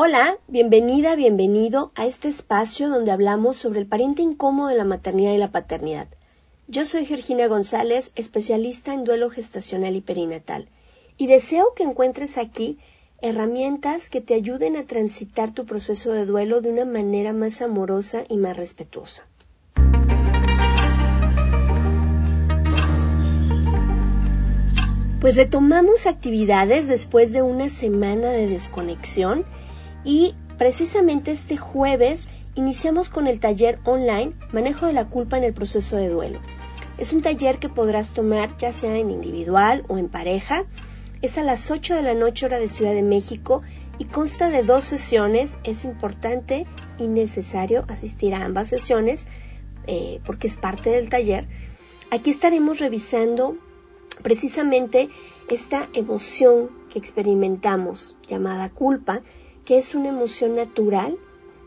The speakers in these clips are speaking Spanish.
Hola, bienvenida, bienvenido a este espacio donde hablamos sobre el pariente incómodo de la maternidad y la paternidad. Yo soy Georgina González, especialista en duelo gestacional y perinatal, y deseo que encuentres aquí herramientas que te ayuden a transitar tu proceso de duelo de una manera más amorosa y más respetuosa. Pues retomamos actividades después de una semana de desconexión y precisamente este jueves iniciamos con el taller online Manejo de la culpa en el proceso de duelo. Es un taller que podrás tomar ya sea en individual o en pareja. Es a las 8 de la noche hora de Ciudad de México y consta de dos sesiones. Es importante y necesario asistir a ambas sesiones eh, porque es parte del taller. Aquí estaremos revisando precisamente esta emoción que experimentamos llamada culpa, que es una emoción natural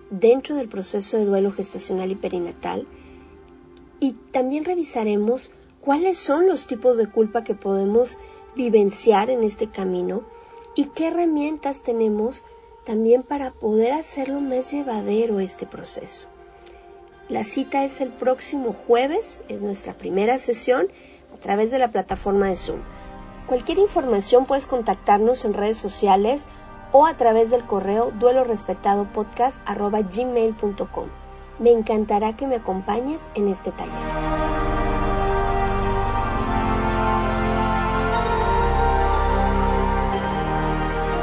dentro del proceso de duelo gestacional y perinatal. Y también revisaremos cuáles son los tipos de culpa que podemos vivenciar en este camino y qué herramientas tenemos también para poder hacerlo más llevadero este proceso. La cita es el próximo jueves, es nuestra primera sesión a través de la plataforma de Zoom. Cualquier información puedes contactarnos en redes sociales o a través del correo duelorespetadopodcast.gmail.com. Me encantará que me acompañes en este taller.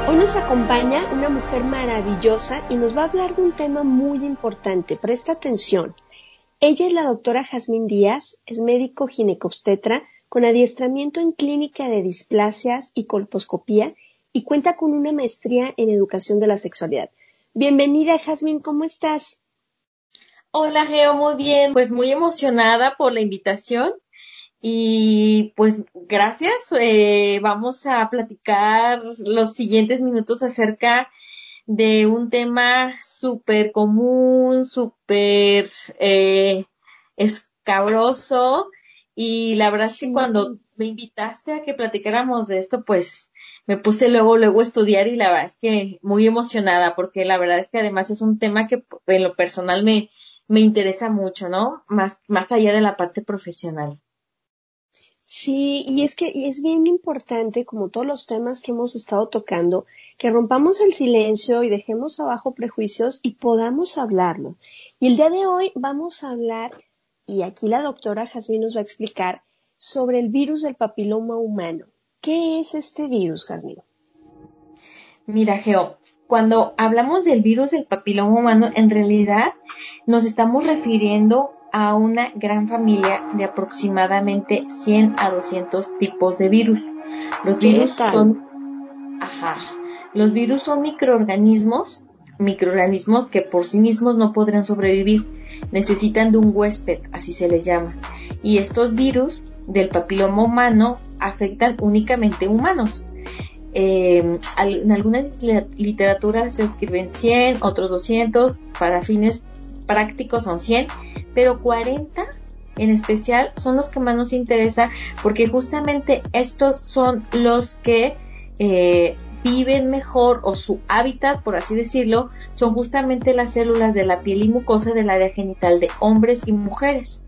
Hoy nos acompaña una mujer maravillosa y nos va a hablar de un tema muy importante. Presta atención. Ella es la doctora Jazmín Díaz, es médico ginecobstetra con adiestramiento en clínica de displasias y colposcopía y cuenta con una maestría en educación de la sexualidad. Bienvenida, Jazmín, ¿cómo estás? Hola, Geo, muy bien, pues muy emocionada por la invitación y pues gracias. Eh, vamos a platicar los siguientes minutos acerca de un tema súper común, súper eh, escabroso y la verdad es que cuando me invitaste a que platicáramos de esto, pues me puse luego, luego a estudiar y la verdad es que muy emocionada porque la verdad es que además es un tema que en lo personal me, me interesa mucho, ¿no? Más, más allá de la parte profesional. Sí, y es que es bien importante, como todos los temas que hemos estado tocando, que rompamos el silencio y dejemos abajo prejuicios y podamos hablarlo. Y el día de hoy vamos a hablar, y aquí la doctora Jazmín nos va a explicar, sobre el virus del papiloma humano. ¿Qué es este virus, Jazmín? Mira, Geo, cuando hablamos del virus del papiloma humano, en realidad nos estamos refiriendo a una gran familia de aproximadamente 100 a 200 tipos de virus. Los virus son, ajá, los virus son microorganismos, microorganismos que por sí mismos no podrán sobrevivir, necesitan de un huésped, así se le llama. Y estos virus del papiloma humano afectan únicamente humanos. eh, en alguna literatura se escriben 100, otros 200, para fines prácticos son 100, pero 40 en especial son los que más nos interesa porque justamente estos son los que eh, viven mejor o su hábitat, por así decirlo, son justamente las células de la piel y mucosa del área genital de hombres y mujeres.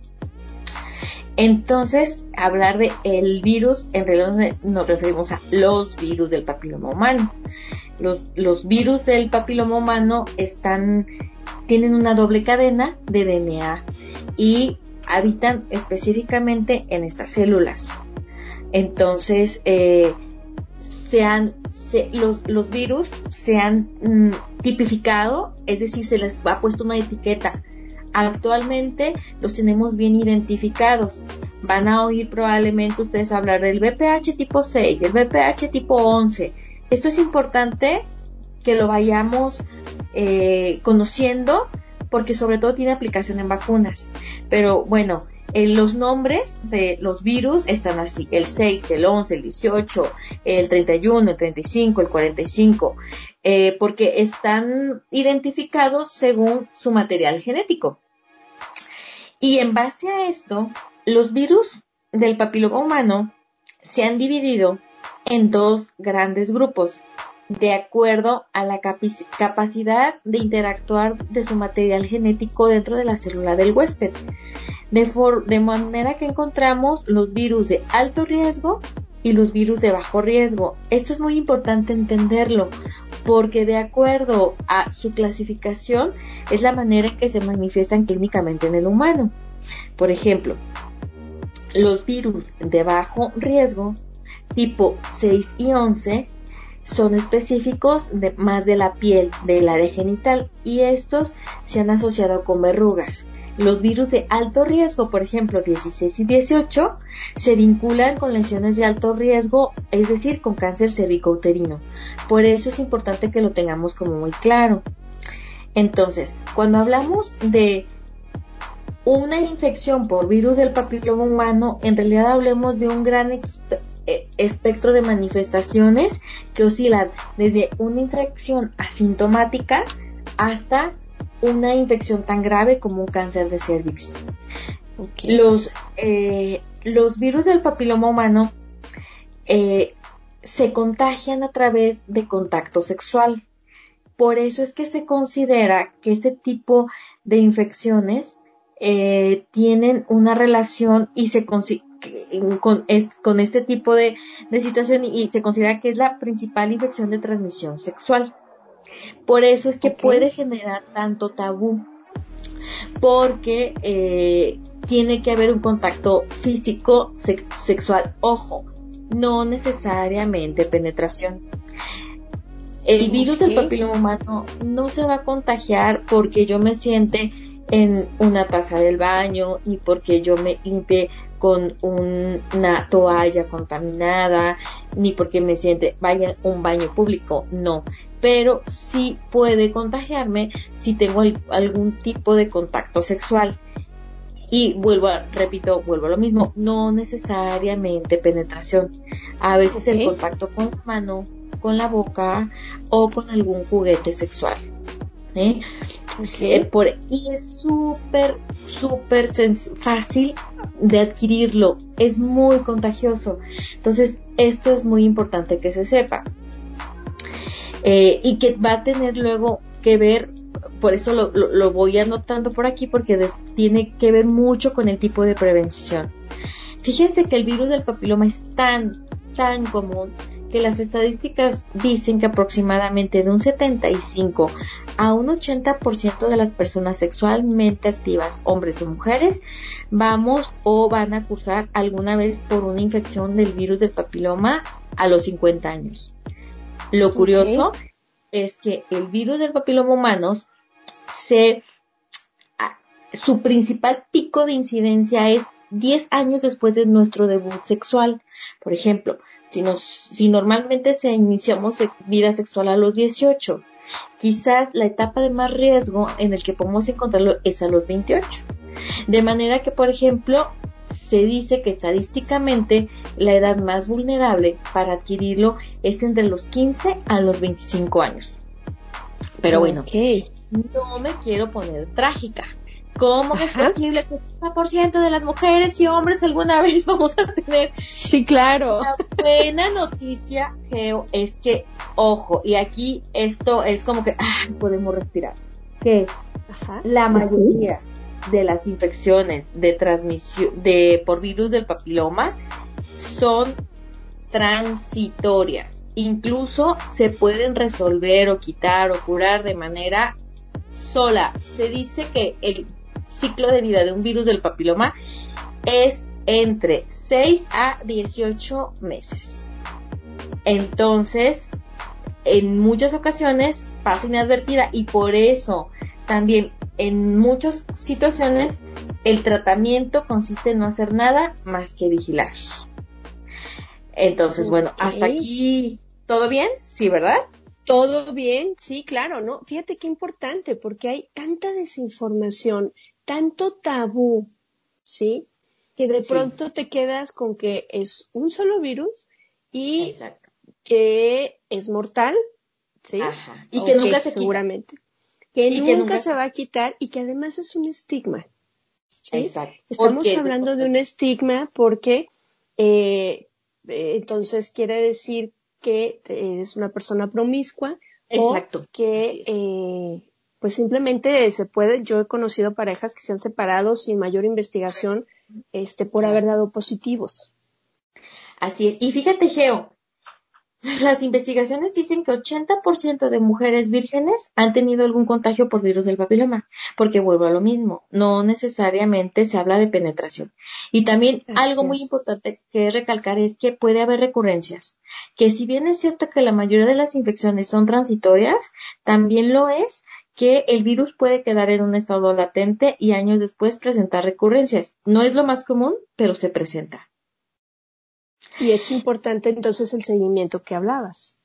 Entonces, hablar de el virus, en realidad nos referimos a los virus del papiloma humano. Los, los virus del papiloma humano están, tienen una doble cadena de DNA y habitan específicamente en estas células. Entonces, eh, se han, los, los, virus se han mm, tipificado, es decir, se les ha puesto una etiqueta. Actualmente los tenemos bien identificados. Van a oír probablemente ustedes hablar del VPH tipo 6, el VPH tipo 11. Esto es importante que lo vayamos eh, conociendo porque sobre todo tiene aplicación en vacunas. Pero bueno, los nombres de los virus están así, el 6, el 11, el 18, el 31, el 35, el 45, eh, porque están identificados según su material genético. Y en base a esto, los virus del papiloma humano se han dividido en dos grandes grupos de acuerdo a la capacidad de interactuar de su material genético dentro de la célula del huésped. De, manera que encontramos los virus de alto riesgo y los virus de bajo riesgo. Esto es muy importante entenderlo porque de acuerdo a su clasificación es la manera en que se manifiestan clínicamente en el humano. Por ejemplo, los virus de bajo riesgo tipo 6 y 11 son específicos de, más de la piel, del área genital, y estos se han asociado con verrugas. Los virus de alto riesgo, por ejemplo 16 y 18, se vinculan con lesiones de alto riesgo, es decir, con cáncer cervicouterino. Por eso es importante que lo tengamos como muy claro. Entonces, cuando hablamos de una infección por virus del papiloma humano, en realidad hablemos de un gran eh, espectro de manifestaciones que oscilan desde una infección asintomática hasta una infección tan grave como un cáncer de cervix. Los, eh, los virus del papiloma humano eh, se contagian a través de contacto sexual. Por eso es que se considera que este tipo de infecciones eh, tienen una relación y se con, con, este tipo de, situación y, se considera que es la principal infección de transmisión sexual. Por eso es que puede generar tanto tabú, porque eh, tiene que haber un contacto físico sexual, ojo, no necesariamente penetración. El virus del papiloma humano no se va a contagiar porque yo me siente en una taza del baño, ni porque yo me limpie con una toalla contaminada, ni porque me siente vaya un baño público, no. Pero sí puede contagiarme si tengo algún tipo de contacto sexual. Y vuelvo a, repito, vuelvo a lo mismo, no necesariamente penetración. A veces el contacto con la mano, con la boca o con algún juguete sexual. ¿eh? por, y es súper, súper fácil de adquirirlo. Es muy contagioso. Entonces, esto es muy importante que se sepa. Eh, y que va a tener luego que ver, por eso lo, voy anotando por aquí, porque tiene que ver mucho con el tipo de prevención. Fíjense que el virus del papiloma es tan, tan común que las estadísticas dicen que aproximadamente de un 75 a un 80% de las personas sexualmente activas, hombres o mujeres, vamos o van a cursar alguna vez por una infección del virus del papiloma a los 50 años. Lo curioso es que el virus del papiloma humanos se su principal pico de incidencia es 10 años después de nuestro debut sexual. Por ejemplo, si, nos, si normalmente se iniciamos vida sexual a los 18, quizás la etapa de más riesgo en el que podemos encontrarlo es a los 28. De manera que, por ejemplo, se dice que estadísticamente la edad más vulnerable para adquirirlo es entre los 15 a los 25 años. Pero bueno, no me quiero poner trágica. ¿Cómo es posible que el 50% de las mujeres y hombres alguna vez vamos a tener? Sí, claro. La buena noticia, Geo, es que, ojo, y aquí esto es como que ah, podemos respirar. Que la mayoría de las infecciones de transmisión de por virus del papiloma son transitorias. Incluso se pueden resolver o quitar o curar de manera sola. Se dice que el ciclo de vida de un virus del papiloma es entre 6 a 18 meses. Entonces, en muchas ocasiones pasa inadvertida y por eso también en muchas situaciones el tratamiento consiste en no hacer nada más que vigilar. Entonces, bueno, hasta aquí, ¿todo bien? Sí, ¿verdad? Todo bien, sí, claro, ¿no? Fíjate qué importante, porque hay tanta desinformación, tanto tabú, ¿sí? Que de pronto te quedas con que es un solo virus y que es mortal, ¿sí? Y que nunca se seguramente. Que, nunca, se va a quitar y que además es un estigma. Exacto. Estamos hablando de un estigma porque eh, eh, entonces quiere decir que eres una persona promiscua Exacto. o que eh, pues simplemente se puede, yo he conocido parejas que se han separado sin mayor investigación este por haber dado positivos. Así es. Y fíjate, Geo, las investigaciones dicen que 80% de mujeres vírgenes han tenido algún contagio por virus del papiloma, porque vuelvo a lo mismo, no necesariamente se habla de penetración. Y también algo muy importante que recalcar es que puede haber recurrencias, que si bien es cierto que la mayoría de las infecciones son transitorias, también lo es que el virus puede quedar en un estado latente y años después presentar recurrencias. No es lo más común, pero se presenta. Y es importante entonces el seguimiento que hablabas.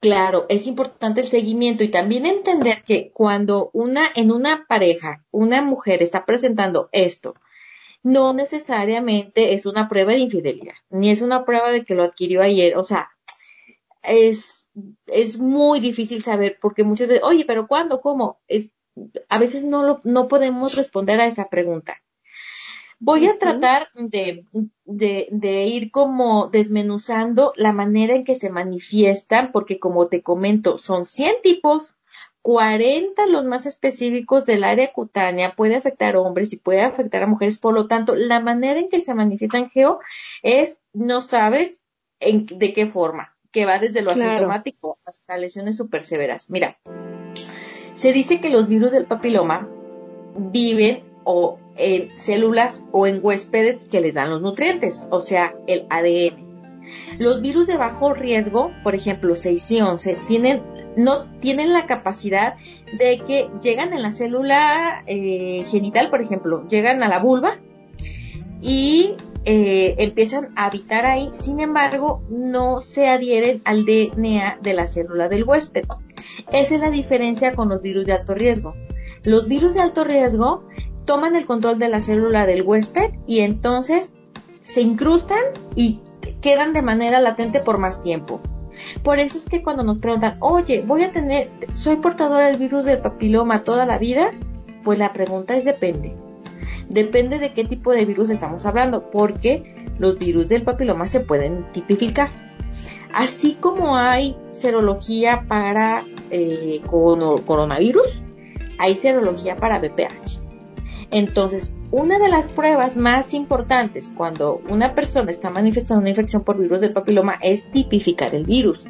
Claro, es importante el seguimiento y también entender que cuando una, en una pareja, una mujer está presentando esto, no necesariamente es una prueba de infidelidad, ni es una prueba de que lo adquirió ayer. O sea, es, es muy difícil saber porque muchas veces, oye, pero ¿cuándo? ¿Cómo? Es, a veces no, lo, no podemos responder a esa pregunta. Voy a tratar de, de, ir como desmenuzando la manera en que se manifiestan, porque como te comento, son 100 tipos, 40 los más específicos del área cutánea, puede afectar a hombres y puede afectar a mujeres, por lo tanto, la manera en que se manifiestan geo es, no sabes en, de qué forma, que va desde lo asintomático hasta lesiones súper severas. Mira, se dice que los virus del papiloma viven o en células o en huéspedes que les dan los nutrientes, o sea, el ADN. Los virus de bajo riesgo, por ejemplo 6 y 11, tienen, no tienen la capacidad de que llegan en la célula eh, genital, por ejemplo, llegan a la vulva y eh, empiezan a habitar ahí, sin embargo, no se adhieren al DNA de la célula del huésped. Esa es la diferencia con los virus de alto riesgo. Los virus de alto riesgo toman el control de la célula del huésped y entonces se incrustan y quedan de manera latente por más tiempo. Por eso es que cuando nos preguntan, oye, voy a tener, soy portadora del virus del papiloma toda la vida, pues la pregunta es depende. Depende de qué tipo de virus estamos hablando, porque los virus del papiloma se pueden tipificar. Así como hay serología para eh, coronavirus, hay serología para BPH. Entonces, una de las pruebas más importantes cuando una persona está manifestando una infección por virus del papiloma es tipificar el virus.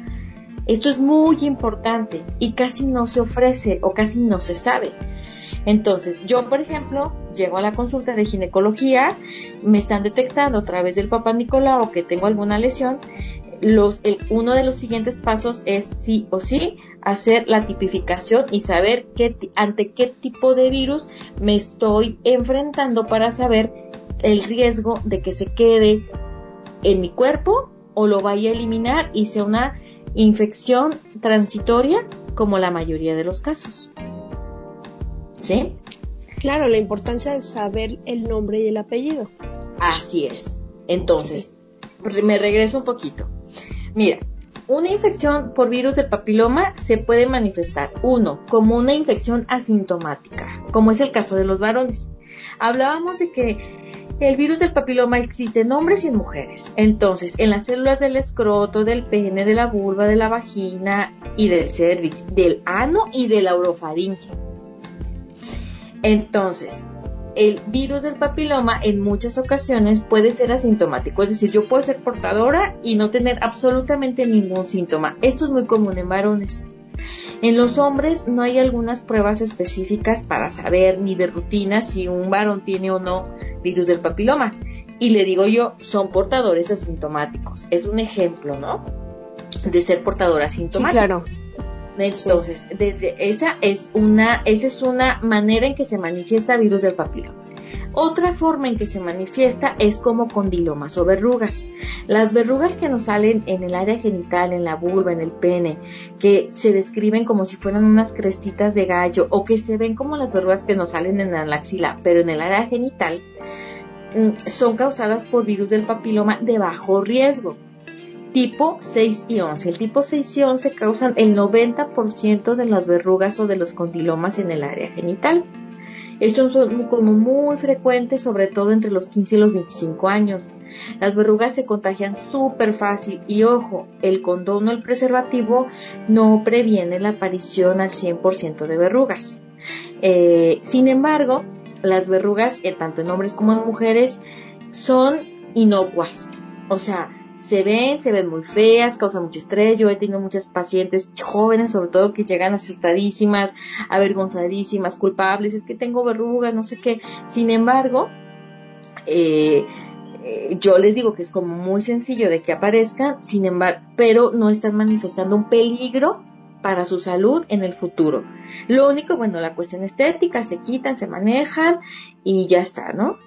Esto es muy importante y casi no se ofrece o casi no se sabe. Entonces, yo, por ejemplo, llego a la consulta de ginecología, me están detectando a través del papá Nicolau que tengo alguna lesión. Uno de los siguientes pasos es sí o sí hacer la tipificación y saber qué, ante qué tipo de virus me estoy enfrentando para saber el riesgo de que se quede en mi cuerpo o lo vaya a eliminar y sea una infección transitoria como la mayoría de los casos. ¿Sí? Claro, la importancia de saber el nombre y el apellido. Así es. Entonces, me regreso un poquito. Mira, una infección por virus del papiloma se puede manifestar, uno, como una infección asintomática, como es el caso de los varones. Hablábamos de que el virus del papiloma existe en hombres y en mujeres. Entonces, en las células del escroto, del pene, de la vulva, de la vagina y del cervix, del ano y de la orofaringe. Entonces, el virus del papiloma en muchas ocasiones puede ser asintomático, es decir, yo puedo ser portadora y no tener absolutamente ningún síntoma. Esto es muy común en varones. En los hombres no hay algunas pruebas específicas para saber ni de rutina si un varón tiene o no virus del papiloma. Y le digo yo, son portadores asintomáticos. Es un ejemplo, ¿no? De ser portador asintomático. Sí, claro. Entonces, desde esa es una, esa es una manera en que se manifiesta virus del papiloma. Otra forma en que se manifiesta es como condilomas o verrugas. Las verrugas que nos salen en el área genital, en la vulva, en el pene, que se describen como si fueran unas crestitas de gallo o que se ven como las verrugas que nos salen en la axila, pero en el área genital, mm, son causadas por virus del papiloma de bajo riesgo tipo 6 y 11. El tipo 6 y 11 causan el 90% de las verrugas o de los condilomas en el área genital. Estos son como muy frecuentes, sobre todo entre los 15 y los 25 años. Las verrugas se contagian súper fácil y ojo, el condón o el preservativo no previene la aparición al 100% de verrugas. Eh, sin embargo, las verrugas, eh, tanto en hombres como en mujeres, son inocuas. O sea, se ven, se ven muy feas, causan mucho estrés. Yo he tenido muchas pacientes jóvenes, sobre todo, que llegan asustadísimas, avergonzadísimas, culpables, es que tengo verrugas, no sé qué. Sin embargo, eh, eh, yo les digo que es como muy sencillo de que aparezcan, sin embargo, pero no están manifestando un peligro para su salud en el futuro. Lo único, bueno, la cuestión estética, se quitan, se manejan y ya está, ¿no?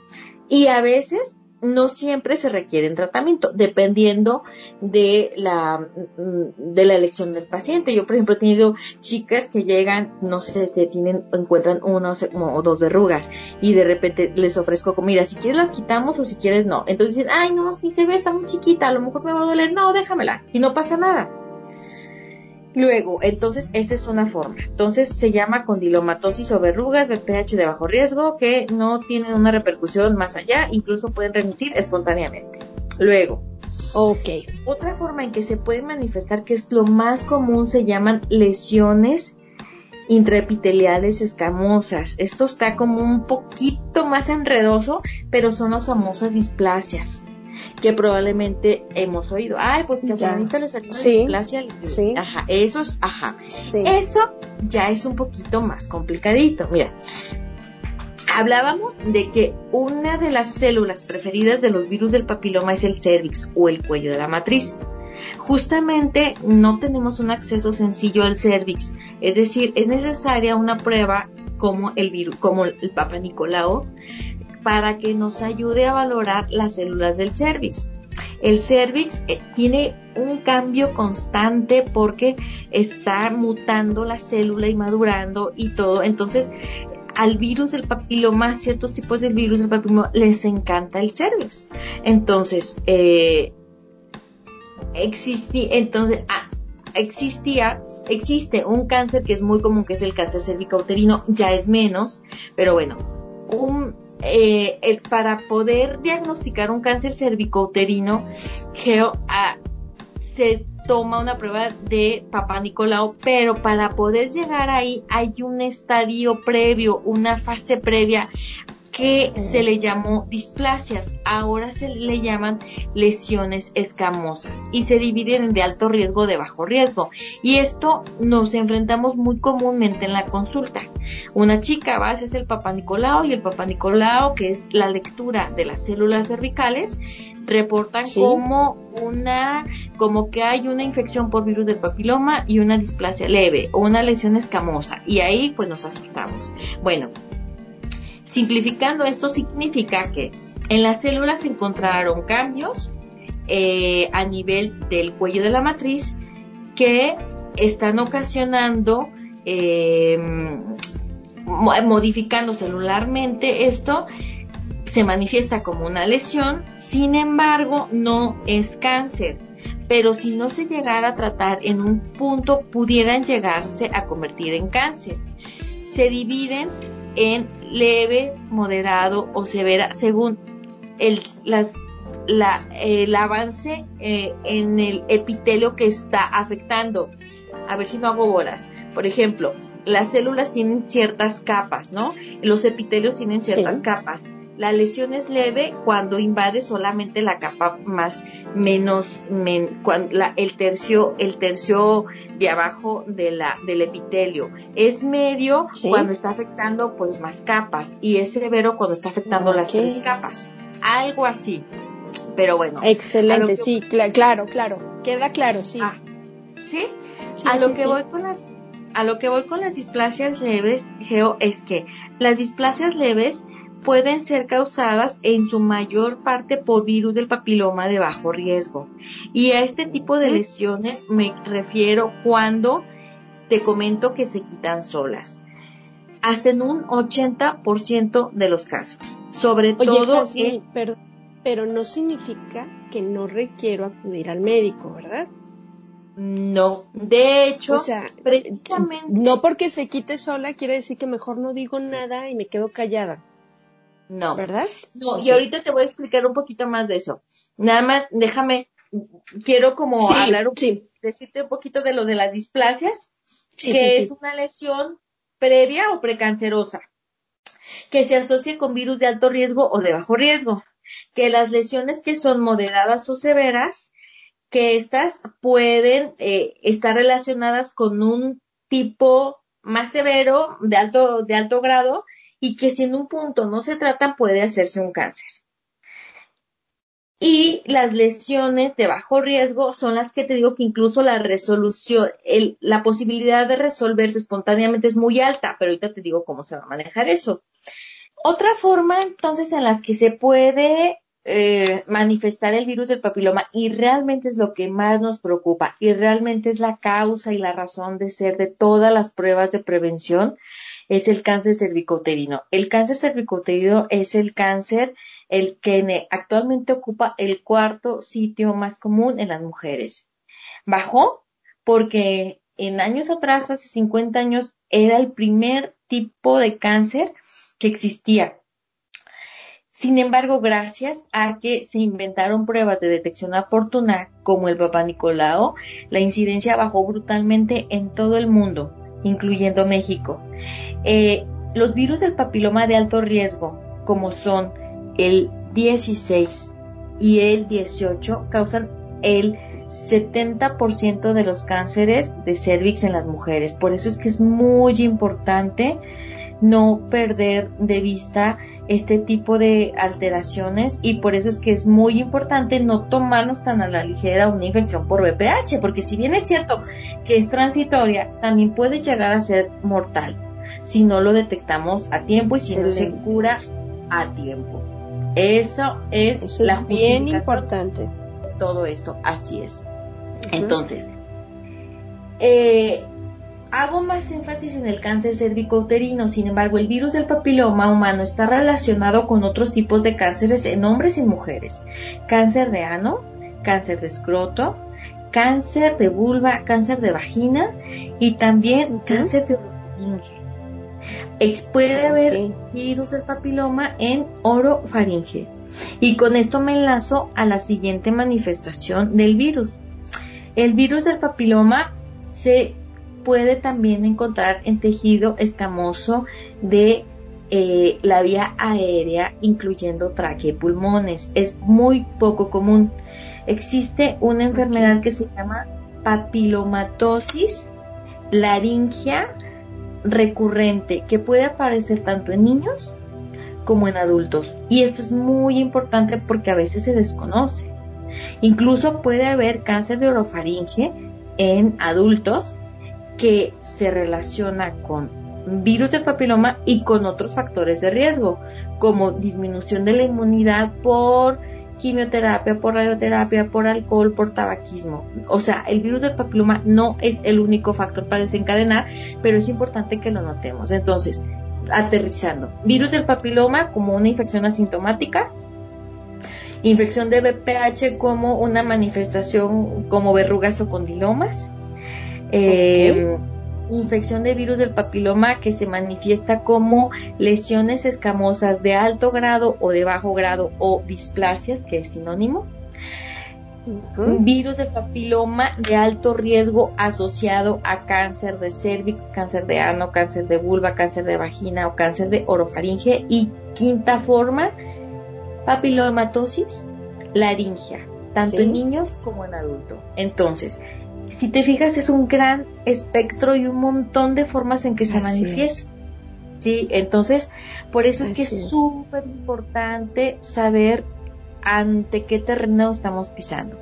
Y a veces no siempre se requiere tratamiento, dependiendo de la, mm, de la elección del paciente. Yo, por ejemplo, he tenido chicas que llegan, no sé, este, tienen, encuentran una o dos verrugas y de repente les ofrezco comida. Si quieres las quitamos o si quieres no. Entonces dicen, ay, no, ni se ve, está muy chiquita, a lo mejor me va a doler. No, déjamela. Y no pasa nada. Luego, entonces, esa es una forma. Entonces, se llama condilomatosis o verrugas BPH de bajo riesgo que no tienen una repercusión más allá, incluso pueden remitir espontáneamente. Luego, ok. Otra forma en que se puede manifestar, que es lo más común, se llaman lesiones intraepiteliales escamosas. Esto está como un poquito más enredoso, pero son las famosas displasias que probablemente hemos oído. Ay, pues que a Juanita le salió sí, displasia. Sí. Ajá, eso es, ajá. Eso ya es un poquito más complicadito. Mira, hablábamos de que una de las células preferidas de los virus del papiloma es el cervix o el cuello de la matriz. Justamente no tenemos un acceso sencillo al cervix, es decir, es necesaria una prueba como el virus, como el Papa Nicolau, para que nos ayude a valorar las células del cervix. El cervix eh, tiene un cambio constante porque está mutando la célula y madurando y todo. Entonces, al virus del papiloma, ciertos tipos de virus del papiloma, les encanta el cervix. Entonces, eh, entonces, ah, existía, existe un cáncer que es muy común, que es el cáncer cervicouterino, ya es menos, pero bueno, un, eh, para poder diagnosticar un cáncer cervicouterino, ah, se toma una prueba de papá Nicolau, pero para poder llegar ahí hay un estadio previo, una fase previa que se le llamó displasias, ahora se le llaman lesiones escamosas y se dividen en de alto riesgo de bajo riesgo. Y esto nos enfrentamos muy comúnmente en la consulta. Una chica va a hacer el papá Nicolau y el papá Nicolau, que es la lectura de las células cervicales, reportan como una, como que hay una infección por virus del papiloma y una displasia leve o una lesión escamosa. Y ahí pues nos asustamos. Bueno, Simplificando, esto significa que en las células se encontraron cambios eh, a nivel del cuello de la matriz que están ocasionando, em, modificando celularmente esto, se manifiesta como una lesión, sin embargo no es cáncer, pero si no se llegara a tratar en un punto pudieran llegarse a convertir en cáncer. Se dividen en leve, moderado o severa según el, el avance eh, en el epitelio que está afectando. A ver si no hago bolas. Por ejemplo, las células tienen ciertas capas, ¿no? Los epitelios tienen ciertas capas. La lesión es leve cuando invade solamente la capa más menos el tercio el tercio de abajo de la del epitelio. Es medio cuando está afectando pues más capas y es severo cuando está afectando las tres capas. Algo así. Pero bueno. Excelente, sí, claro, claro. Queda claro, sí. Ah, ¿Sí? a lo que voy con las a lo que voy con las displasias leves, Geo, es que las displasias leves pueden ser causadas en su mayor parte por virus del papiloma de bajo riesgo. Y a este tipo de lesiones me refiero cuando te comento que se quitan solas. Hasta en un 80% de los casos. Sobre todo. pero, pero no significa que no requiero acudir al médico, ¿verdad? No, de hecho, o sea, precisamente... no porque se quite sola quiere decir que mejor no digo nada y me quedo callada. No. ¿Verdad? No, y ahorita te voy a explicar un poquito más de eso. Nada más, déjame, quiero como hablar un decirte un poquito de lo de las displasias, que es una lesión previa o precancerosa, que se asocia con virus de alto riesgo o de bajo riesgo, que las lesiones que son moderadas o severas que estas pueden eh, estar relacionadas con un tipo más severo, de alto, de alto grado, y que si en un punto no se tratan puede hacerse un cáncer. Y las lesiones de bajo riesgo son las que te digo que incluso la resolución, la posibilidad de resolverse espontáneamente es muy alta, pero ahorita te digo cómo se va a manejar eso. Otra forma entonces en las que se puede eh, manifestar el virus del papiloma y realmente es lo que más nos preocupa y realmente es la causa y la razón de ser de todas las pruebas de prevención es el cáncer cervicouterino. El cáncer cervicouterino es el cáncer el que actualmente ocupa el cuarto sitio más común en las mujeres. Bajó porque en años atrás, hace 50 años, era el primer tipo de cáncer que existía sin embargo, gracias a que se inventaron pruebas de detección oportuna como el Papa Nicolao, la incidencia bajó brutalmente en todo el mundo, incluyendo México. Eh, los virus del papiloma de alto riesgo, como son el 16 y el 18, causan el 70% de los cánceres de cervix en las mujeres. Por eso es que es muy importante no perder de vista este tipo de alteraciones y por eso es que es muy importante no tomarnos tan a la ligera una infección por VPH, porque si bien es cierto que es transitoria, también puede llegar a ser mortal si no lo detectamos a tiempo y si no se cura a tiempo. Eso es la bien importante. Todo esto, así es. Entonces, eh, Hago más énfasis en el cáncer cervicouterino, sin embargo, el virus del papiloma humano está relacionado con otros tipos de cánceres en hombres y mujeres. Cáncer de ano, cáncer de escroto, cáncer de vulva, cáncer de vagina y también cáncer de orofaringe. Puede haber virus del papiloma en orofaringe. Y con esto me enlazo a la siguiente manifestación del virus. El virus del papiloma se puede también encontrar en tejido escamoso de eh, la vía aérea, incluyendo tráquea y pulmones. Es muy poco común. Existe una enfermedad que se llama papilomatosis laringia recurrente, que puede aparecer tanto en niños como en adultos. Y esto es muy importante porque a veces se desconoce. Incluso puede haber cáncer de orofaringe en adultos que se relaciona con virus del papiloma y con otros factores de riesgo, como disminución de la inmunidad por quimioterapia, por radioterapia, por alcohol, por tabaquismo. O sea, el virus del papiloma no es el único factor para desencadenar, pero es importante que lo notemos. Entonces, aterrizando. Virus del papiloma como una infección asintomática, infección de BPH como una manifestación como verrugas o condilomas, eh, infección de virus del papiloma que se manifiesta como lesiones escamosas de alto grado o de bajo grado o displasias, que es sinónimo. Virus del papiloma de alto riesgo asociado a cáncer de cervix, cáncer de ano, cáncer de vulva, cáncer de vagina o cáncer de orofaringe. Y quinta forma, papilomatosis laringea, tanto en niños como en adultos. Entonces, si te fijas, es un gran espectro y un montón de formas en que se manifiesta. Sí, entonces, por eso es que es súper importante saber ante qué terreno estamos pisando.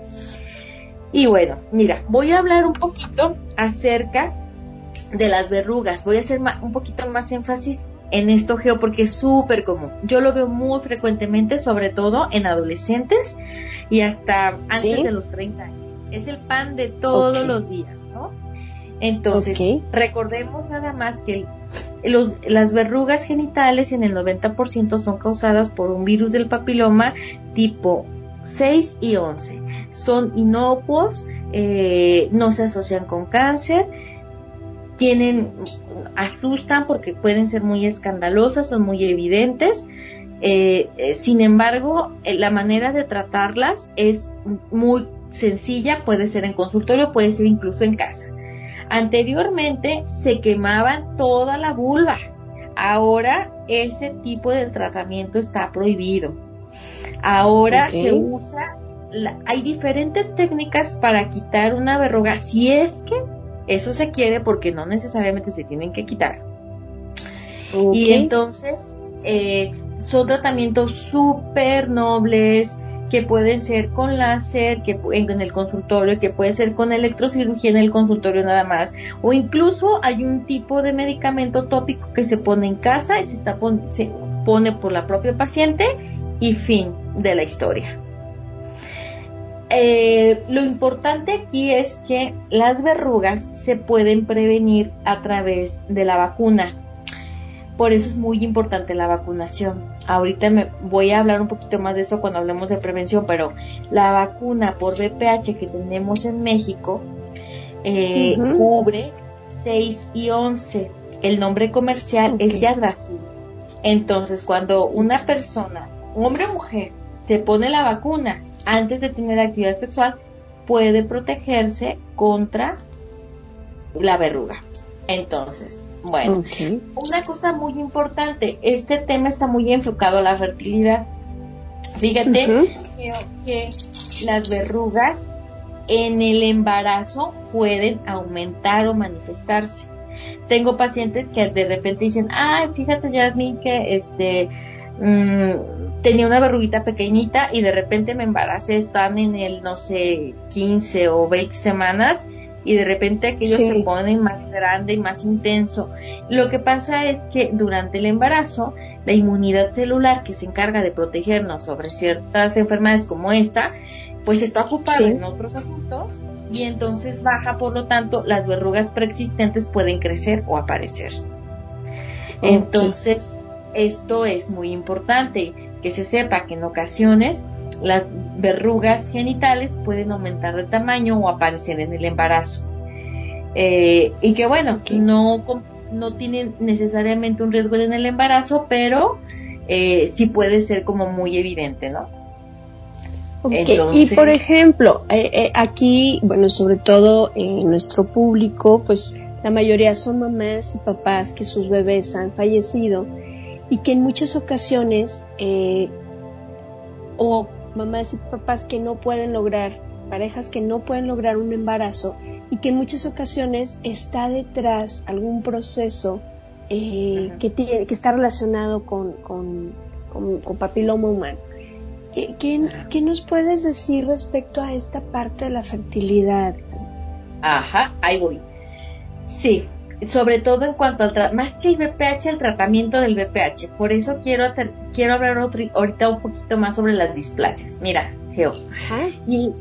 Y bueno, mira, voy a hablar un poquito acerca de las verrugas. Voy a hacer un poquito más énfasis en esto, Geo, porque es súper común. Yo lo veo muy frecuentemente, sobre todo en adolescentes y hasta antes de los 30 años. Es el pan de todos los días, ¿no? Entonces, recordemos nada más que los, las verrugas genitales en el 90% son causadas por un virus del papiloma tipo 6 y 11. Son inocuos, eh, no se asocian con cáncer, tienen, asustan porque pueden ser muy escandalosas, son muy evidentes. Eh, eh, sin embargo, la manera de tratarlas es muy sencilla, puede ser en consultorio, puede ser incluso en casa. Anteriormente se quemaban toda la vulva. Ahora ese tipo de tratamiento está prohibido. Ahora se usa, hay diferentes técnicas para quitar una verruga, si es que eso se quiere, porque no necesariamente se tienen que quitar. Y entonces eh, son tratamientos súper nobles, que pueden ser con láser, que en el consultorio, que puede ser con electrocirugía en el consultorio nada más, o incluso hay un tipo de medicamento tópico que se pone en casa y se, está se pone por la propia paciente y fin de la historia. Eh, lo importante aquí es que las verrugas se pueden prevenir a través de la vacuna. Por eso es muy importante la vacunación. Ahorita me voy a hablar un poquito más de eso cuando hablemos de prevención, pero la vacuna por VPH que tenemos en México eh, cubre 6 y 11. El nombre comercial es Yadacil. Entonces, cuando una persona, hombre o mujer, se pone la vacuna antes de tener actividad sexual, puede protegerse contra la verruga. Entonces, bueno, una cosa muy importante, este tema está muy enfocado a la fertilidad. Fíjate que, las verrugas en el embarazo pueden aumentar o manifestarse. Tengo pacientes que de repente dicen, ay, fíjate Jasmine que este mm, tenía una verruguita pequeñita y de repente me embaracé, están en el, no sé, 15 o 20 semanas y de repente aquello se pone más grande y más intenso. Lo que pasa es que durante el embarazo, la inmunidad celular que se encarga de protegernos sobre ciertas enfermedades como esta, pues está ocupada en otros asuntos y entonces baja, por lo tanto, las verrugas preexistentes pueden crecer o aparecer. Entonces, esto es muy importante, que se sepa que en ocasiones las verrugas genitales pueden aumentar de tamaño o aparecer en el embarazo. Eh, y que bueno, no, no tienen necesariamente un riesgo en el embarazo, pero eh, sí puede ser como muy evidente, ¿no? y por ejemplo, eh, aquí, bueno, sobre todo en nuestro público, pues la mayoría son mamás y papás que sus bebés han fallecido y que en muchas ocasiones o mamás y papás que no pueden lograr, parejas que no pueden lograr un embarazo y que en muchas ocasiones está detrás algún proceso eh, que, tiene, que está relacionado con, con, papiloma humano. ¿Qué, qué, nos puedes decir respecto a esta parte de la fertilidad? Ajá, ahí voy. Sí, sobre todo en cuanto al más que el BPH, el tratamiento del BPH. Por eso quiero quiero hablar otro, ahorita un poquito más sobre las displasias. Mira, Geo. Y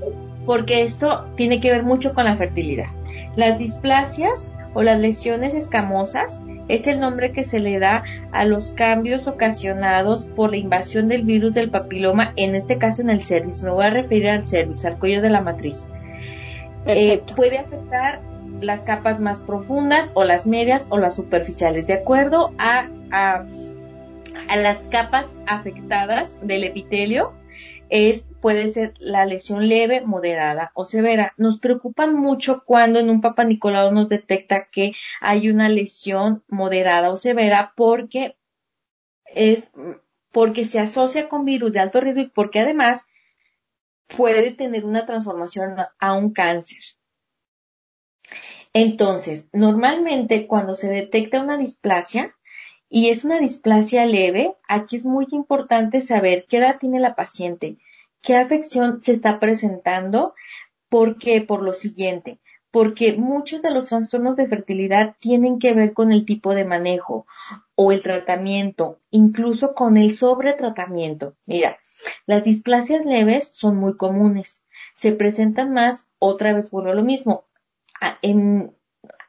porque esto tiene que ver mucho con la fertilidad. Las displasias o las lesiones escamosas es el nombre que se le da a los cambios ocasionados por la invasión del virus del papiloma, en este caso en el cervix. Me voy a referir al cervix, al cuello de la matriz. Eh, puede afectar las capas más profundas o las medias o las superficiales, de acuerdo a, a, las capas afectadas del epitelio es, puede ser la lesión leve, moderada o severa. Nos preocupan mucho cuando en un Papa Nicolau nos detecta que hay una lesión moderada o severa porque es porque se asocia con virus de alto riesgo y porque además puede tener una transformación a un cáncer. Entonces, normalmente cuando se detecta una displasia, y es una displasia leve, aquí es muy importante saber qué edad tiene la paciente, qué afección se está presentando, ¿por qué? Por lo siguiente, porque muchos de los trastornos de fertilidad tienen que ver con el tipo de manejo o el tratamiento, incluso con el sobretratamiento. Mira, las displasias leves son muy comunes, se presentan más, otra vez vuelvo a lo mismo, en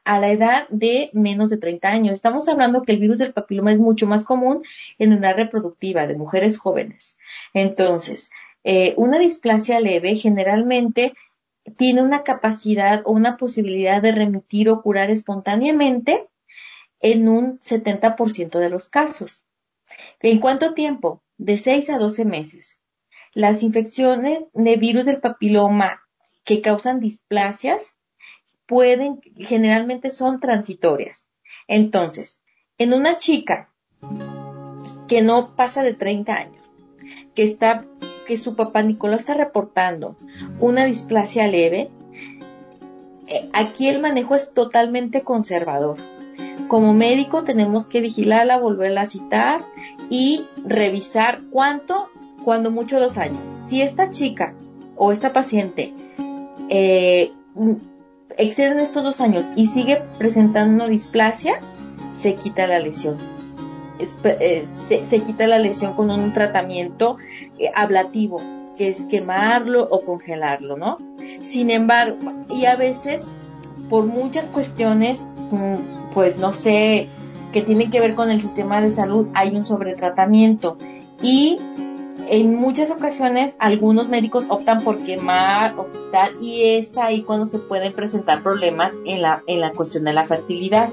a la edad de menos de 30 años. Estamos hablando que el virus del papiloma es mucho más común en edad reproductiva de mujeres jóvenes. Entonces, eh, una displasia leve generalmente tiene una capacidad o una posibilidad de remitir o curar espontáneamente en un 70% de los casos. ¿En cuánto tiempo? De 6 a 12 meses. Las infecciones de virus del papiloma que causan displasias pueden, generalmente son transitorias. Entonces, en una chica que no pasa de 30 años, que está, que su papá Nicolás está reportando una displasia leve, eh, aquí el manejo es totalmente conservador. Como médico tenemos que vigilarla, volverla a citar y revisar cuánto, cuando mucho dos años. Si esta chica o esta paciente eh, exceden estos dos años y sigue presentando displasia, se quita la lesión. Eh, se, quita la lesión con un tratamiento eh, ablativo, que es quemarlo o congelarlo, ¿no? Sin embargo, y a veces, por muchas cuestiones, mm, pues no sé, que tienen que ver con el sistema de salud, hay un sobretratamiento. Y en muchas ocasiones algunos médicos optan por quemar o quitar y es ahí cuando se pueden presentar problemas en la, en la cuestión de la fertilidad.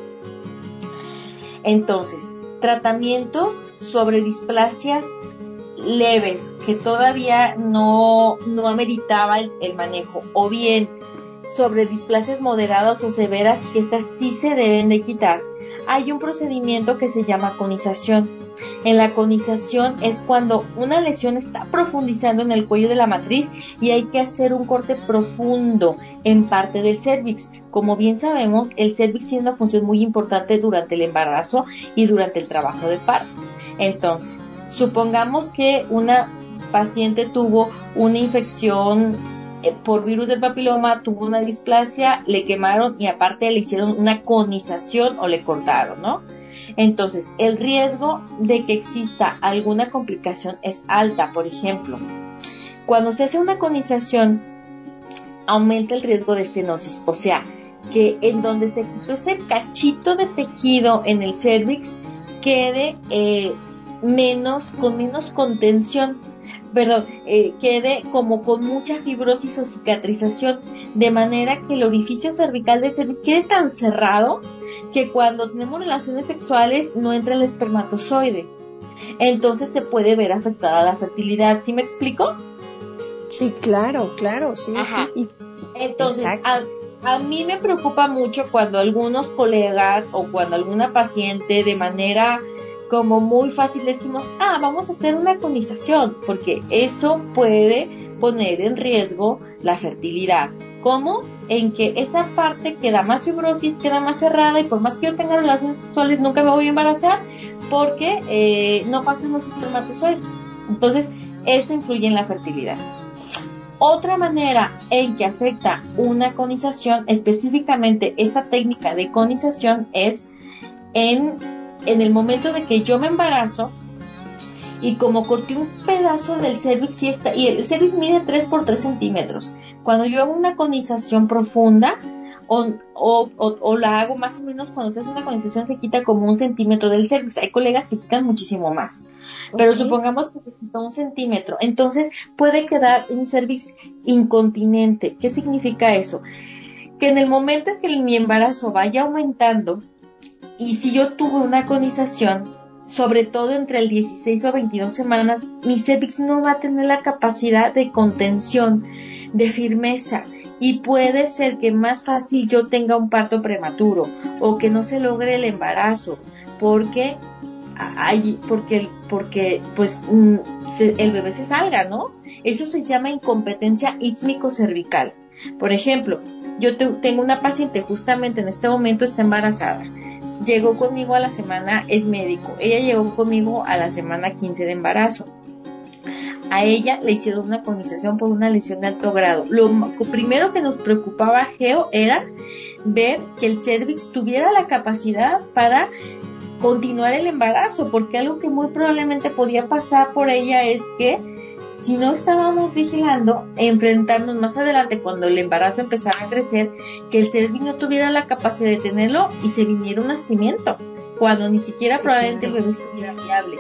Entonces, tratamientos sobre displasias leves que todavía no, no ameritaba el, el manejo o bien sobre displasias moderadas o severas que estas sí se deben de quitar hay un procedimiento que se llama conización. En la conización es cuando una lesión está profundizando en el cuello de la matriz y hay que hacer un corte profundo en parte del cervix. Como bien sabemos, el cervix tiene una función muy importante durante el embarazo y durante el trabajo de parto. Entonces, supongamos que una paciente tuvo una infección por virus del papiloma tuvo una displasia, le quemaron y aparte le hicieron una conización o le cortaron, ¿no? Entonces, el riesgo de que exista alguna complicación es alta, por ejemplo. Cuando se hace una conización, aumenta el riesgo de estenosis, o sea, que en donde se quitó ese cachito de tejido en el cervix quede eh, menos, con menos contención perdón, eh, quede como con mucha fibrosis o cicatrización, de manera que el orificio cervical del cervix quede tan cerrado que cuando tenemos relaciones sexuales no entra el espermatozoide. Entonces se puede ver afectada la fertilidad. ¿Sí me explico? Sí, claro, claro, sí. sí. Entonces, a, a mí me preocupa mucho cuando algunos colegas o cuando alguna paciente de manera como muy fácil decimos, ah, vamos a hacer una conización, porque eso puede poner en riesgo la fertilidad. ¿Cómo? En que esa parte queda más fibrosis, queda más cerrada y por más que yo tenga relaciones sexuales nunca me voy a embarazar porque eh, no pasan los espermatozoides. Entonces, eso influye en la fertilidad. Otra manera en que afecta una conización, específicamente esta técnica de conización, es en en el momento de que yo me embarazo y como corté un pedazo del cervix y, y el cervix mide 3 por 3 centímetros, cuando yo hago una conización profunda, o, o, o, la hago más o menos cuando se hace una condensación se quita como un centímetro del cervix. Hay colegas que quitan muchísimo más. Pero supongamos que se quita un centímetro. Entonces puede quedar un cervix incontinente. ¿Qué significa eso? Que en el momento en que mi embarazo vaya aumentando, y si yo tuve una conización, sobre todo entre el 16 o 22 semanas, mi cervix no va a tener la capacidad de contención, de firmeza y puede ser que más fácil yo tenga un parto prematuro o que no se logre el embarazo porque hay, porque porque pues mm, el bebé se salga, ¿no? Eso se llama incompetencia ísmico cervical. Por ejemplo, yo tengo una paciente justamente en este momento está embarazada. Llegó conmigo a la semana, es médico. Ella llegó conmigo a la semana 15 de embarazo a ella le hicieron una conización por una lesión de alto grado. Lo primero que nos preocupaba Geo era ver que el cervix tuviera la capacidad para continuar el embarazo, porque algo que muy probablemente podía pasar por ella es que si no estábamos vigilando, enfrentarnos más adelante cuando el embarazo empezara a crecer, que el cervix no tuviera la capacidad de tenerlo y se viniera un nacimiento, cuando ni siquiera probablemente el bebé estuviera viable.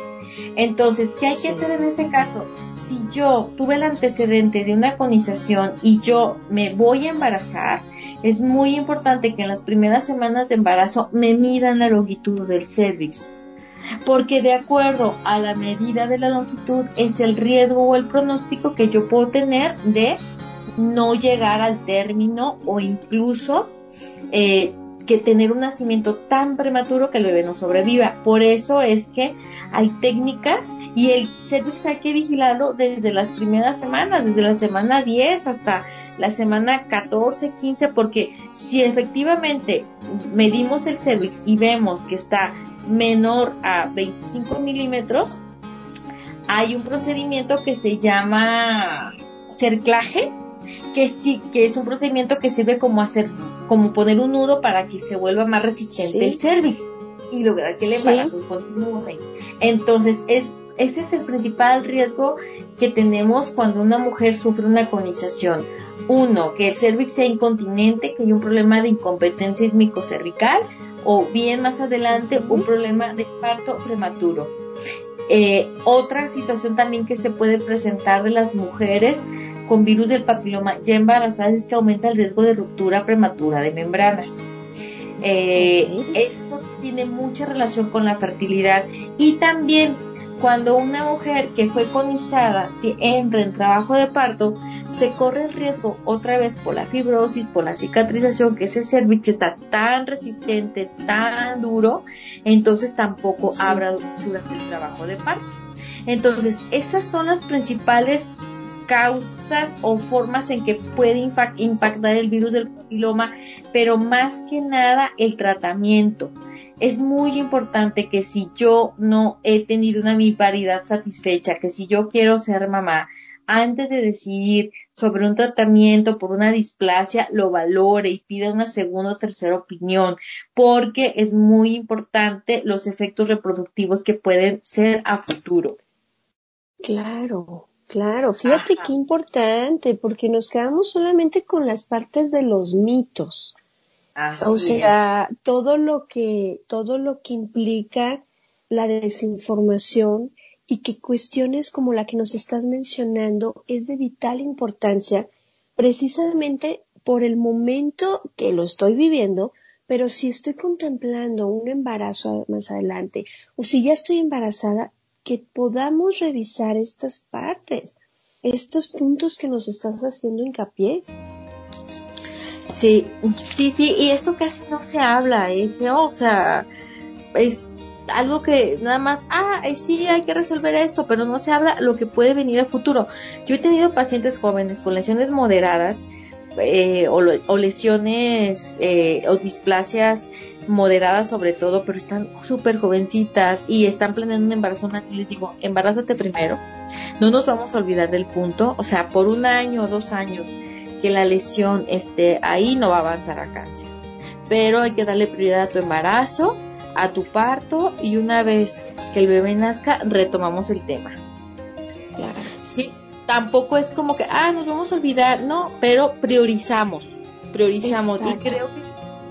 Entonces, ¿qué hay que hacer en ese caso? si yo tuve el antecedente de una conización y yo me voy a embarazar, es muy importante que en las primeras semanas de embarazo me midan la longitud del cervix. Porque de acuerdo a la medida de la longitud es el riesgo o el pronóstico que yo puedo tener de no llegar al término o incluso eh, que tener un nacimiento tan prematuro que el bebé no sobreviva. Por eso es que hay técnicas y el cervix hay que vigilarlo desde las primeras semanas, desde la semana 10 hasta la semana 14, 15, porque si efectivamente medimos el cervix y vemos que está menor a 25 milímetros, hay un procedimiento que se llama cerclaje, que sí, que es un procedimiento que sirve como hacer, como poner un nudo para que se vuelva más resistente el cervix y lograr que el embarazo continúe. Entonces, es, ese es el principal riesgo que tenemos cuando una mujer sufre una conización. Uno, que el cervix sea incontinente, que hay un problema de incompetencia cervical o bien más adelante un problema de parto prematuro. Eh, otra situación también que se puede presentar de las mujeres con virus del papiloma ya embarazadas es que aumenta el riesgo de ruptura prematura de membranas. Eh, eso tiene mucha relación con la fertilidad y también cuando una mujer que fue conizada entra en trabajo de parto, se corre el riesgo otra vez por la fibrosis, por la cicatrización, que ese cervix está tan resistente, tan duro, entonces tampoco habrá durante el trabajo de parto. Entonces, esas son las principales causas o formas en que puede impactar el virus del papiloma, pero más que nada el tratamiento. Es muy importante que si yo no he tenido una paridad satisfecha, que si yo quiero ser mamá, antes de decidir sobre un tratamiento por una displasia, lo valore y pida una segunda o tercera opinión, porque es muy importante los efectos reproductivos que pueden ser a futuro. Claro, Claro, fíjate qué importante, porque nos quedamos solamente con las partes de los mitos. O sea, todo lo que, todo lo que implica la desinformación y que cuestiones como la que nos estás mencionando es de vital importancia precisamente por el momento que lo estoy viviendo, pero si estoy contemplando un embarazo más adelante o si ya estoy embarazada, que podamos revisar estas partes, estos puntos que nos estás haciendo hincapié. Sí, sí, sí, y esto casi no se habla, ¿eh? O sea, es algo que nada más, ah, sí, hay que resolver esto, pero no se habla lo que puede venir a futuro. Yo he tenido pacientes jóvenes con lesiones moderadas eh, o, lesiones eh, o displasias moderadas sobre todo, pero están súper jovencitas y están planeando un embarazo y les digo, embarázate primero. No nos vamos a olvidar del punto, o sea, por un año o dos años que la lesión esté ahí no va a avanzar a cáncer. Pero hay que darle prioridad a tu embarazo, a tu parto y una vez que el bebé nazca retomamos el tema. Sí, tampoco es como que, ah, nos vamos a olvidar, no, pero priorizamos priorizamos. Y creo que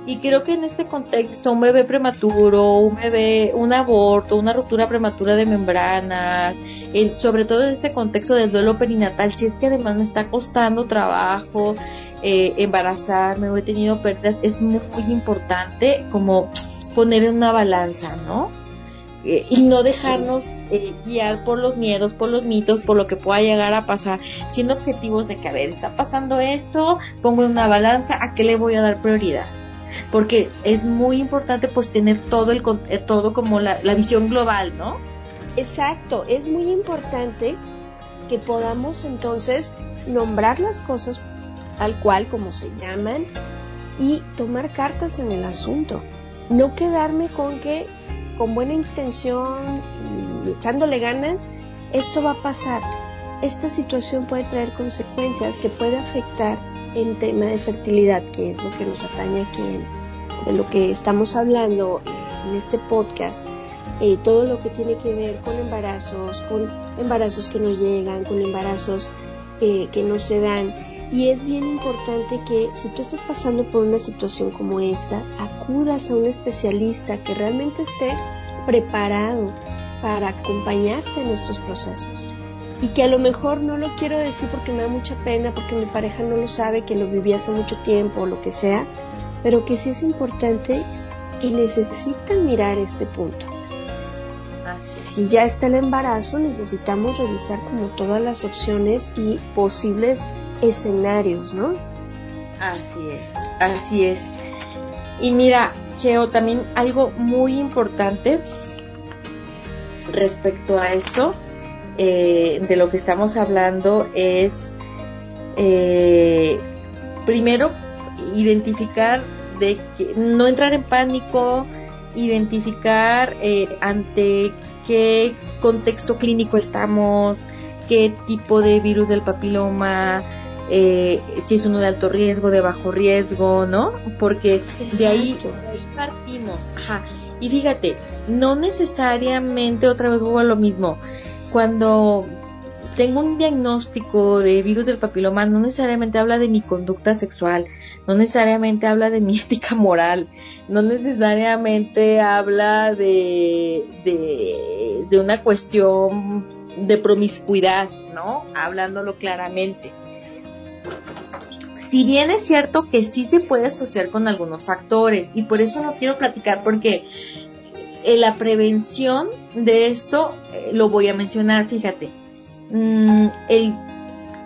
y creo que en este contexto un bebé prematuro, un bebé, un aborto, una ruptura prematura de membranas, sobre todo en este contexto del duelo perinatal, si es que además me está costando trabajo eh, embarazarme o he tenido pérdidas, es muy, muy importante como poner en una balanza, ¿no? Eh, y no dejarnos eh, guiar por los miedos, por los mitos, por lo que pueda llegar a pasar, siendo objetivos de que, a ver, está pasando esto, pongo en una balanza, ¿a qué le voy a dar prioridad? Porque es muy importante pues tener todo el eh, todo como la, la visión global, ¿no? Exacto, es muy importante que podamos entonces nombrar las cosas tal cual como se llaman y tomar cartas en el asunto. No quedarme con que con buena intención y echándole ganas, esto va a pasar. Esta situación puede traer consecuencias que puede afectar en tema de fertilidad, que es lo que nos atañe aquí, de lo que estamos hablando en este podcast. Eh, todo lo que tiene que ver con embarazos, con embarazos que no llegan, con embarazos eh, que no se dan. Y es bien importante que si tú estás pasando por una situación como esta, acudas a un especialista que realmente esté preparado para acompañarte en estos procesos. Y que a lo mejor no lo quiero decir porque me da mucha pena, porque mi pareja no lo sabe, que lo viví hace mucho tiempo o lo que sea, pero que sí es importante y necesitan mirar este punto. Si ya está el embarazo, necesitamos revisar como todas las opciones y posibles escenarios, ¿no? Así es, así es. Y mira, Cheo, también algo muy importante respecto a esto, eh, de lo que estamos hablando, es eh, primero identificar de que no entrar en pánico, identificar eh, ante qué contexto clínico estamos, qué tipo de virus del papiloma, eh, si es uno de alto riesgo, de bajo riesgo, ¿no? Porque de ahí, partimos. Ajá. Y fíjate, no necesariamente otra vez hubo lo mismo. Cuando tengo un diagnóstico de virus del papiloma, no necesariamente habla de mi conducta sexual, no necesariamente habla de mi ética moral, no necesariamente habla de, de, de una cuestión de promiscuidad, ¿no? Hablándolo claramente. Si bien es cierto que sí se puede asociar con algunos factores, y por eso no quiero platicar porque en la prevención de esto eh, lo voy a mencionar, fíjate Mm,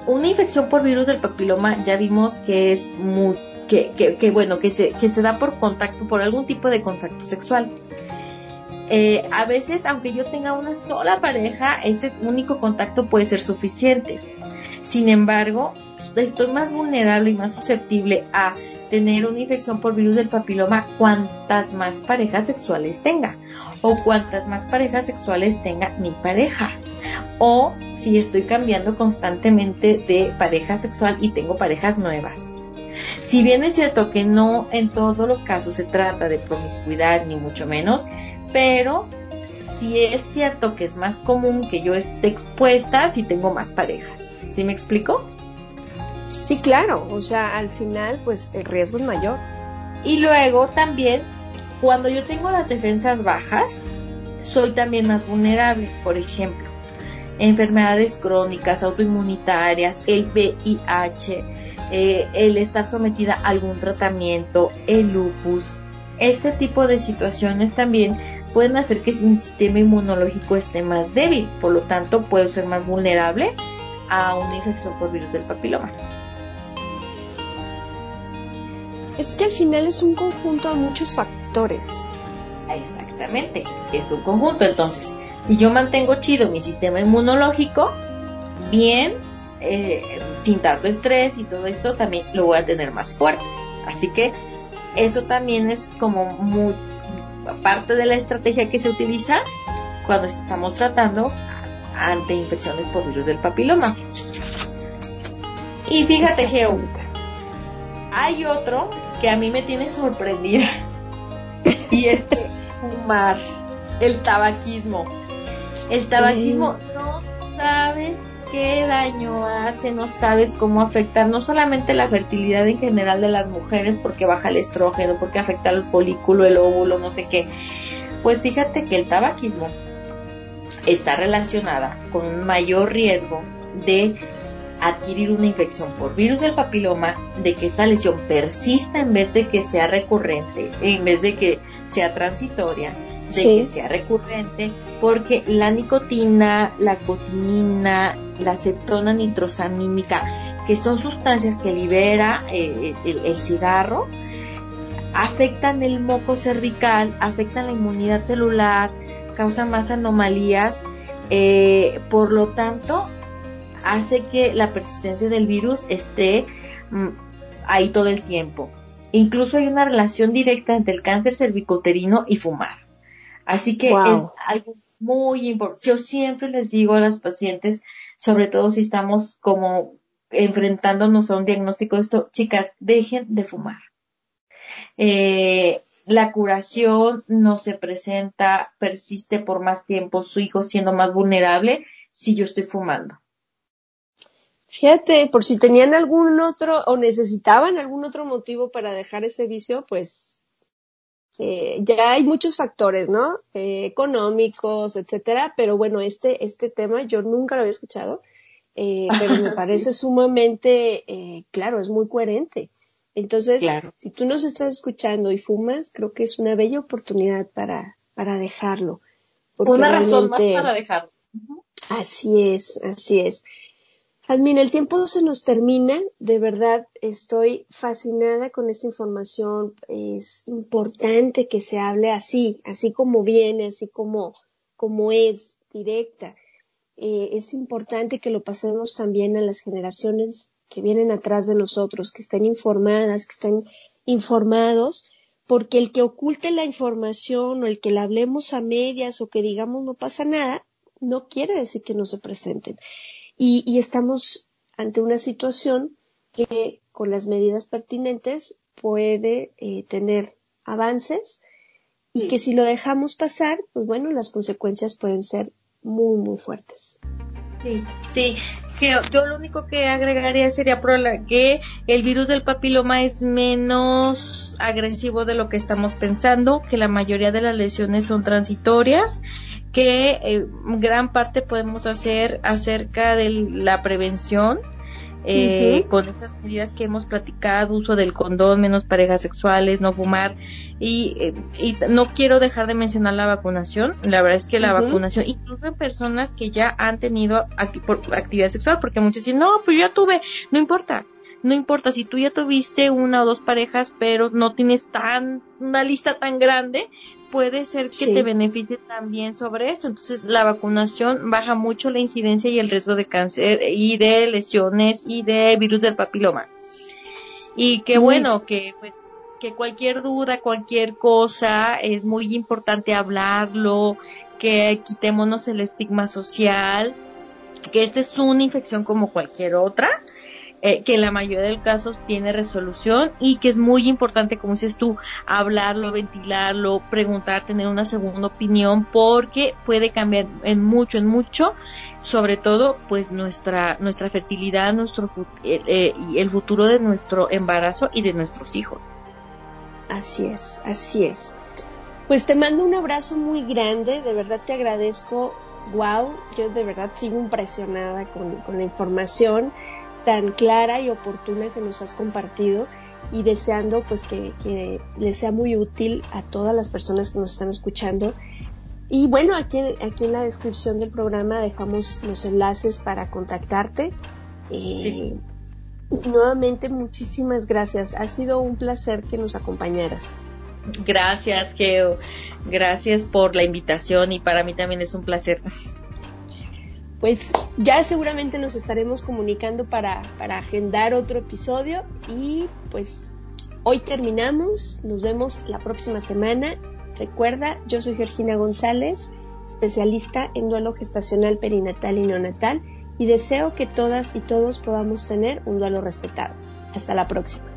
una infección por virus del papiloma ya vimos que es muy, que, bueno, que se, que se da por contacto, por algún tipo de contacto sexual. Eh, a veces, aunque yo tenga una sola pareja, ese único contacto puede ser suficiente. Sin embargo, estoy más vulnerable y más susceptible a tener una infección por virus del papiloma cuantas más parejas sexuales tenga o cuantas más parejas sexuales tenga mi pareja o si estoy cambiando constantemente de pareja sexual y tengo parejas nuevas. Si bien es cierto que no en todos los casos se trata de promiscuidad ni mucho menos, pero sí es cierto que es más común que yo esté expuesta si tengo más parejas. ¿Sí me explico? Sí, claro, o sea, al final pues el riesgo es mayor. Y luego también, cuando yo tengo las defensas bajas, soy también más vulnerable. Por ejemplo, enfermedades crónicas, autoinmunitarias, el VIH, eh, el estar sometida a algún tratamiento, el lupus. Este tipo de situaciones también pueden hacer que mi sistema inmunológico esté más débil, por lo tanto puedo ser más vulnerable a una infección por virus del papiloma. Es que al final es un conjunto de muchos factores. Exactamente, es un conjunto. Entonces, si yo mantengo chido mi sistema inmunológico, bien, eh, sin tanto estrés y todo esto, también lo voy a tener más fuerte. Así que eso también es como muy parte de la estrategia que se utiliza cuando estamos tratando ante infecciones por virus del papiloma. Y fíjate, Geo, hay otro que a mí me tiene sorprendida y es fumar, el tabaquismo. El tabaquismo, no sabes qué daño hace, no sabes cómo afectar no solamente la fertilidad en general de las mujeres porque baja el estrógeno, porque afecta el folículo, el óvulo, no sé qué. Pues fíjate que el tabaquismo está relacionada con un mayor riesgo de adquirir una infección por virus del papiloma, de que esta lesión persista en vez de que sea recurrente, en vez de que sea transitoria, de que sea recurrente, porque la nicotina, la cotinina, la acetona nitrosamínica, que son sustancias que libera eh, el, cigarro, afectan el moco cervical, afectan la inmunidad celular, causan más anomalías, eh, por lo tanto, hace que la persistencia del virus esté mm, ahí todo el tiempo. Incluso hay una relación directa entre el cáncer cervicoterino y fumar. Así que es algo muy importante. Yo siempre les digo a las pacientes, sobre todo si estamos como enfrentándonos a un diagnóstico de esto, chicas, dejen de fumar. Eh, la curación no se presenta, persiste por más tiempo, su hijo siendo más vulnerable si yo estoy fumando. Fíjate, por si tenían algún otro o necesitaban algún otro motivo para dejar ese vicio, pues eh, ya hay muchos factores, ¿no? Eh, económicos, etcétera, pero bueno, este, este tema yo nunca lo había escuchado, eh, pero me parece sumamente, claro, es muy coherente. Entonces, si tú nos estás escuchando y fumas, creo que es una bella oportunidad para, para dejarlo. Una razón más para dejarlo. Así es, así es. Admin, el tiempo se nos termina. De verdad, estoy fascinada con esta información. Es importante que se hable así, así como viene, así como, como es, directa. Eh, es importante que lo pasemos también a las generaciones que vienen atrás de nosotros, que estén informadas, que estén informados, porque el que oculte la información o el que la hablemos a medias o que digamos no pasa nada, no quiere decir que no se presenten y, estamos ante una situación que con las medidas pertinentes puede eh, tener avances y que si lo dejamos pasar, pues bueno, las consecuencias pueden ser muy, muy fuertes. Sí, sí. Yo lo único que agregaría sería que el virus del papiloma es menos agresivo de lo que estamos pensando, que la mayoría de las lesiones son transitorias que eh, gran parte podemos hacer acerca de la prevención eh, con estas medidas que hemos platicado, uso del condón, menos parejas sexuales, no fumar y, eh, y no quiero dejar de mencionar la vacunación. La verdad es que la vacunación, incluso en personas que ya han tenido actividad sexual, porque muchos dicen, no, pues yo ya tuve, no importa. No importa si tú ya tuviste una o dos parejas, pero no tienes tan una lista tan grande, puede ser que te beneficie también sobre esto. Entonces, la vacunación baja mucho la incidencia y el riesgo de cáncer y de lesiones y de virus del papiloma. Y qué bueno que, pues, que cualquier duda, cualquier cosa, es muy importante hablarlo, que quitémonos el estigma social, que esta es una infección como cualquier otra eh, que en la mayoría de los casos tiene resolución y que es muy importante, como dices tú, hablarlo, ventilarlo, preguntar, tener una segunda opinión, porque puede cambiar en mucho, en mucho, sobre todo, pues nuestra, nuestra fertilidad, nuestro eh, y el futuro de nuestro embarazo y de nuestros hijos. Así es, así es. Pues te mando un abrazo muy grande, de verdad te agradezco. Wow, yo de verdad sigo impresionada con la información tan clara y oportuna que nos has compartido y deseando pues que, que les sea muy útil a todas las personas que nos están escuchando. Y bueno, aquí, aquí en la descripción del programa dejamos los enlaces para contactarte. Eh, y nuevamente muchísimas gracias. Ha sido un placer que nos acompañaras. Gracias, Geo. Gracias por la invitación y para mí también es un placer pues ya seguramente nos estaremos comunicando para, para agendar otro episodio y pues hoy terminamos, nos vemos la próxima semana. Recuerda, yo soy Georgina González, especialista en duelo gestacional perinatal y neonatal y deseo que todas y todos podamos tener un duelo respetado. Hasta la próxima.